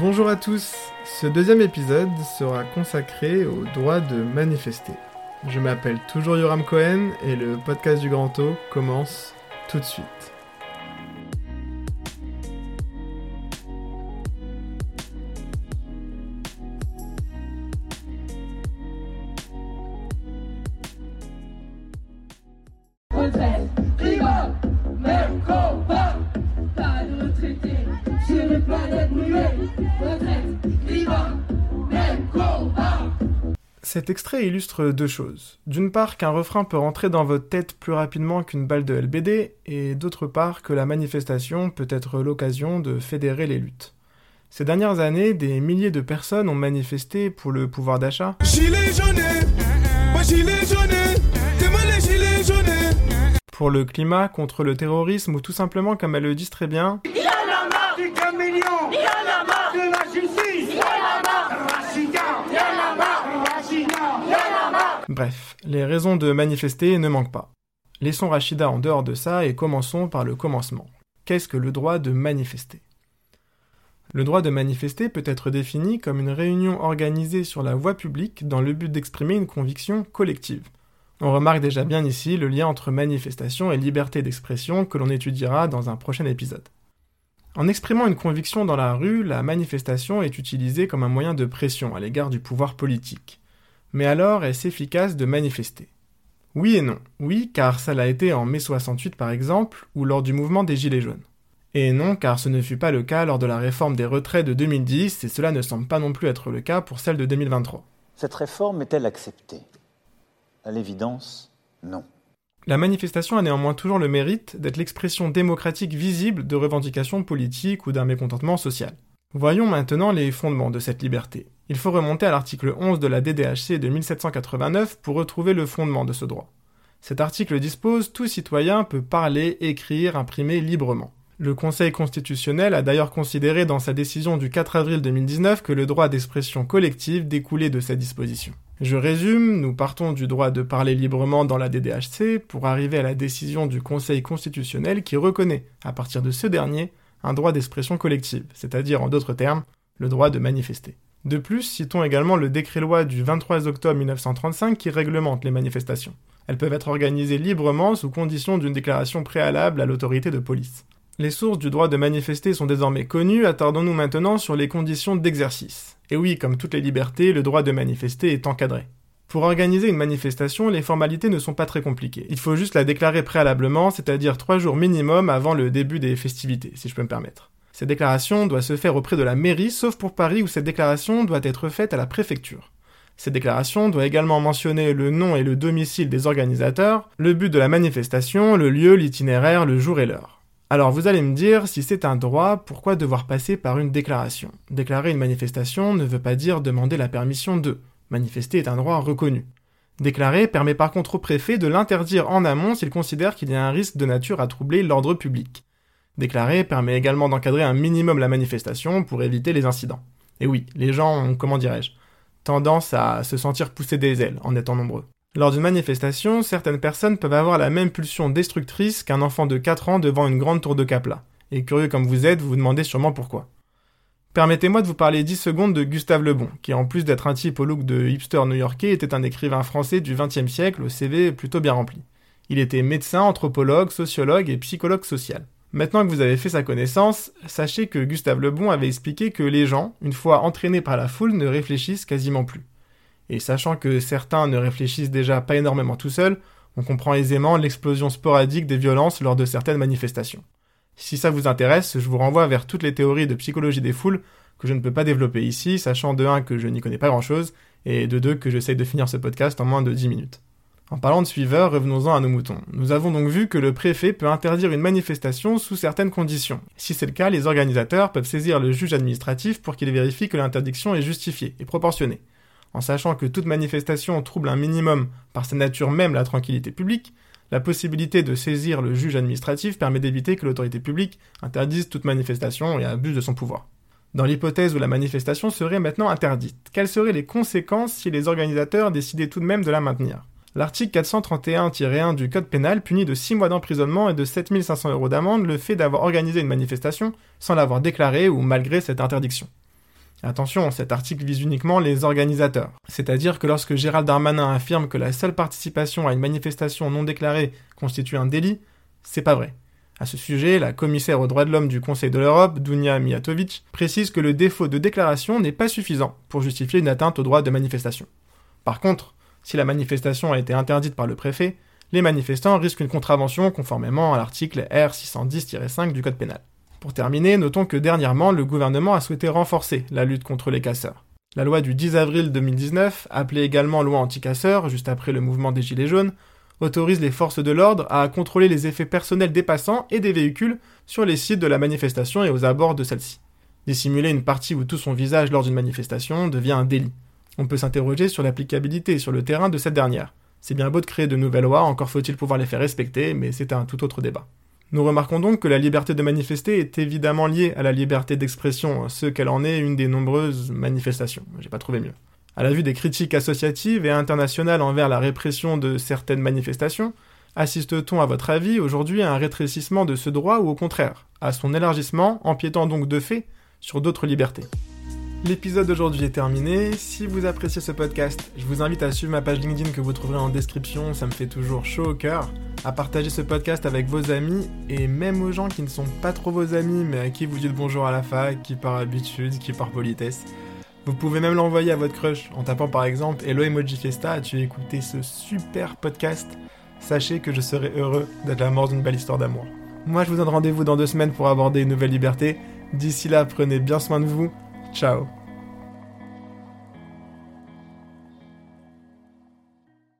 Bonjour à tous, ce deuxième épisode sera consacré au droit de manifester. Je m'appelle toujours Yoram Cohen et le podcast du Grand O commence tout de suite. Pas. Cet extrait illustre deux choses. D'une part, qu'un refrain peut rentrer dans votre tête plus rapidement qu'une balle de LBD, et d'autre part, que la manifestation peut être l'occasion de fédérer les luttes. Ces dernières années, des milliers de personnes ont manifesté pour le pouvoir d'achat, pour le climat, contre le terrorisme, ou tout simplement, comme elles le disent très bien, caméléon, de la justice, Rachida, Rachida, Bref, les raisons de manifester ne manquent pas. Laissons Rachida en dehors de ça et commençons par le commencement. Qu'est-ce que le droit de manifester? Le droit de manifester peut être défini comme une réunion organisée sur la voie publique dans le but d'exprimer une conviction collective. On remarque déjà bien ici le lien entre manifestation et liberté d'expression que l'on étudiera dans un prochain épisode. En exprimant une conviction dans la rue, la manifestation est utilisée comme un moyen de pression à l'égard du pouvoir politique. Mais alors, est-ce efficace de manifester? Oui et non. Oui, car ça l'a été en mai 68 par exemple, ou lors du mouvement des Gilets jaunes. Et non, car ce ne fut pas le cas lors de la réforme des retraits de 2010, et cela ne semble pas non plus être le cas pour celle de 2023. Cette réforme est-elle acceptée? À l'évidence, non. La manifestation a néanmoins toujours le mérite d'être l'expression démocratique visible de revendications politiques ou d'un mécontentement social. Voyons maintenant les fondements de cette liberté. Il faut remonter à l'article 11 de la DDHC de 1789 pour retrouver le fondement de ce droit. Cet article dispose tout citoyen peut parler, écrire, imprimer librement. Le Conseil constitutionnel a d'ailleurs considéré dans sa décision du 4 avril 2019 que le droit d'expression collective découlait de cette disposition. Je résume, nous partons du droit de parler librement dans la DDHC pour arriver à la décision du Conseil constitutionnel qui reconnaît, à partir de ce dernier, un droit d'expression collective, c'est-à-dire en d'autres termes, le droit de manifester. De plus, citons également le décret-loi du 23 octobre 1935 qui réglemente les manifestations. Elles peuvent être organisées librement sous condition d'une déclaration préalable à l'autorité de police. Les sources du droit de manifester sont désormais connues, attardons-nous maintenant sur les conditions d'exercice. Et oui, comme toutes les libertés, le droit de manifester est encadré. Pour organiser une manifestation, les formalités ne sont pas très compliquées. Il faut juste la déclarer préalablement, c'est-à-dire trois jours minimum avant le début des festivités, si je peux me permettre. Cette déclaration doit se faire auprès de la mairie, sauf pour Paris où cette déclaration doit être faite à la préfecture. Cette déclaration doit également mentionner le nom et le domicile des organisateurs, le but de la manifestation, le lieu, l'itinéraire, le jour et l'heure. Alors vous allez me dire, si c'est un droit, pourquoi devoir passer par une déclaration? Déclarer une manifestation ne veut pas dire demander la permission de. Manifester est un droit reconnu. Déclarer permet par contre au préfet de l'interdire en amont s'il considère qu'il y a un risque de nature à troubler l'ordre public. Déclarer permet également d'encadrer un minimum la manifestation pour éviter les incidents. Et oui, les gens ont, comment dirais-je, tendance à se sentir pousser des ailes en étant nombreux. Lors d'une manifestation, certaines personnes peuvent avoir la même pulsion destructrice qu'un enfant de 4 ans devant une grande tour de Capla. Et curieux comme vous êtes, vous demandez sûrement pourquoi. Permettez-moi de vous parler 10 secondes de Gustave Le Bon, qui en plus d'être un type au look de hipster new-yorkais, était un écrivain français du XXe siècle au CV plutôt bien rempli. Il était médecin, anthropologue, sociologue et psychologue social. Maintenant que vous avez fait sa connaissance, sachez que Gustave Le Bon avait expliqué que les gens, une fois entraînés par la foule, ne réfléchissent quasiment plus. Et sachant que certains ne réfléchissent déjà pas énormément tout seuls, on comprend aisément l'explosion sporadique des violences lors de certaines manifestations. Si ça vous intéresse, je vous renvoie vers toutes les théories de psychologie des foules que je ne peux pas développer ici, sachant de 1 que je n'y connais pas grand chose, et de 2 que j'essaye de finir ce podcast en moins de 10 minutes. En parlant de suiveurs, revenons-en à nos moutons. Nous avons donc vu que le préfet peut interdire une manifestation sous certaines conditions. Si c'est le cas, les organisateurs peuvent saisir le juge administratif pour qu'il vérifie que l'interdiction est justifiée et proportionnée. En sachant que toute manifestation trouble un minimum par sa nature même la tranquillité publique, la possibilité de saisir le juge administratif permet d'éviter que l'autorité publique interdise toute manifestation et abuse de son pouvoir. Dans l'hypothèse où la manifestation serait maintenant interdite, quelles seraient les conséquences si les organisateurs décidaient tout de même de la maintenir? L'article 431-1 du Code pénal punit de 6 mois d'emprisonnement et de 7500 euros d'amende le fait d'avoir organisé une manifestation sans l'avoir déclarée ou malgré cette interdiction. Attention, cet article vise uniquement les organisateurs. C'est-à-dire que lorsque Gérald Darmanin affirme que la seule participation à une manifestation non déclarée constitue un délit, c'est pas vrai. À ce sujet, la commissaire aux droits de l'homme du Conseil de l'Europe, Dunia Mijatovic, précise que le défaut de déclaration n'est pas suffisant pour justifier une atteinte au droit de manifestation. Par contre, si la manifestation a été interdite par le préfet, les manifestants risquent une contravention conformément à l'article R610-5 du Code pénal. Pour terminer, notons que dernièrement, le gouvernement a souhaité renforcer la lutte contre les casseurs. La loi du 10 avril 2019, appelée également loi anti-casseurs, juste après le mouvement des Gilets jaunes, autorise les forces de l'ordre à contrôler les effets personnels des passants et des véhicules sur les sites de la manifestation et aux abords de celle-ci. Dissimuler une partie ou tout son visage lors d'une manifestation devient un délit. On peut s'interroger sur l'applicabilité sur le terrain de cette dernière. C'est bien beau de créer de nouvelles lois, encore faut-il pouvoir les faire respecter, mais c'est un tout autre débat. Nous remarquons donc que la liberté de manifester est évidemment liée à la liberté d'expression, ce qu'elle en est une des nombreuses manifestations. J'ai pas trouvé mieux. À la vue des critiques associatives et internationales envers la répression de certaines manifestations, assiste-t-on à votre avis aujourd'hui à un rétrécissement de ce droit ou au contraire, à son élargissement, empiétant donc de fait sur d'autres libertés? L'épisode d'aujourd'hui est terminé. Si vous appréciez ce podcast, je vous invite à suivre ma page LinkedIn que vous trouverez en description, ça me fait toujours chaud au cœur. À partager ce podcast avec vos amis et même aux gens qui ne sont pas trop vos amis mais à qui vous dites bonjour à la fac, qui par habitude, qui par politesse. Vous pouvez même l'envoyer à votre crush en tapant par exemple Hello Emoji Fiesta as-tu écouté ce super podcast? Sachez que je serai heureux d'être la mort d'une belle histoire d'amour. Moi je vous donne rendez-vous dans deux semaines pour aborder une nouvelle liberté. D'ici là, prenez bien soin de vous Ciao